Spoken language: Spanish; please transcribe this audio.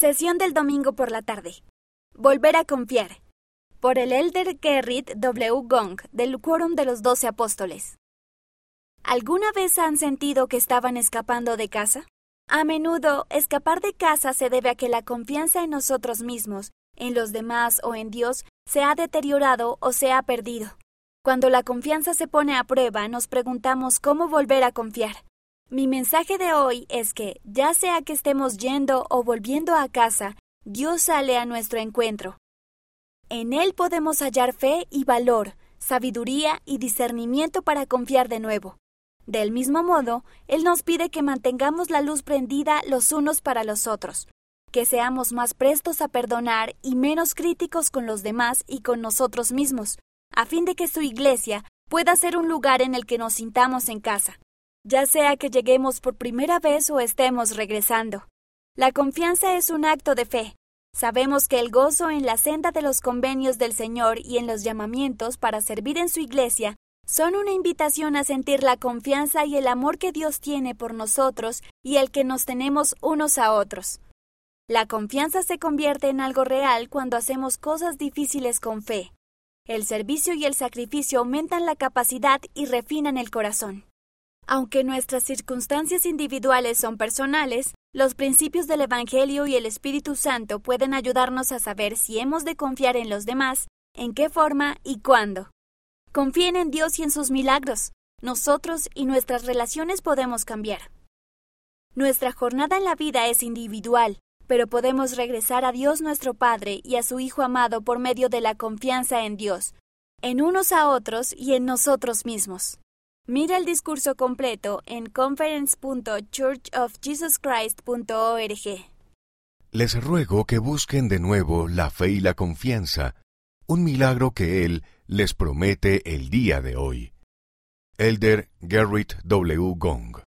Sesión del domingo por la tarde. Volver a confiar. Por el elder Gerrit W. Gong del Quórum de los Doce Apóstoles. ¿Alguna vez han sentido que estaban escapando de casa? A menudo, escapar de casa se debe a que la confianza en nosotros mismos, en los demás o en Dios se ha deteriorado o se ha perdido. Cuando la confianza se pone a prueba, nos preguntamos cómo volver a confiar. Mi mensaje de hoy es que, ya sea que estemos yendo o volviendo a casa, Dios sale a nuestro encuentro. En Él podemos hallar fe y valor, sabiduría y discernimiento para confiar de nuevo. Del mismo modo, Él nos pide que mantengamos la luz prendida los unos para los otros, que seamos más prestos a perdonar y menos críticos con los demás y con nosotros mismos, a fin de que su iglesia pueda ser un lugar en el que nos sintamos en casa, ya sea que lleguemos por primera vez o estemos regresando. La confianza es un acto de fe. Sabemos que el gozo en la senda de los convenios del Señor y en los llamamientos para servir en su iglesia son una invitación a sentir la confianza y el amor que Dios tiene por nosotros y el que nos tenemos unos a otros. La confianza se convierte en algo real cuando hacemos cosas difíciles con fe. El servicio y el sacrificio aumentan la capacidad y refinan el corazón. Aunque nuestras circunstancias individuales son personales, los principios del Evangelio y el Espíritu Santo pueden ayudarnos a saber si hemos de confiar en los demás, en qué forma y cuándo. Confíen en Dios y en sus milagros. Nosotros y nuestras relaciones podemos cambiar. Nuestra jornada en la vida es individual, pero podemos regresar a Dios nuestro Padre y a su Hijo amado por medio de la confianza en Dios, en unos a otros y en nosotros mismos. Mira el discurso completo en conference.churchofjesuschrist.org. Les ruego que busquen de nuevo la fe y la confianza, un milagro que Él les promete el día de hoy. Elder Gerrit W. Gong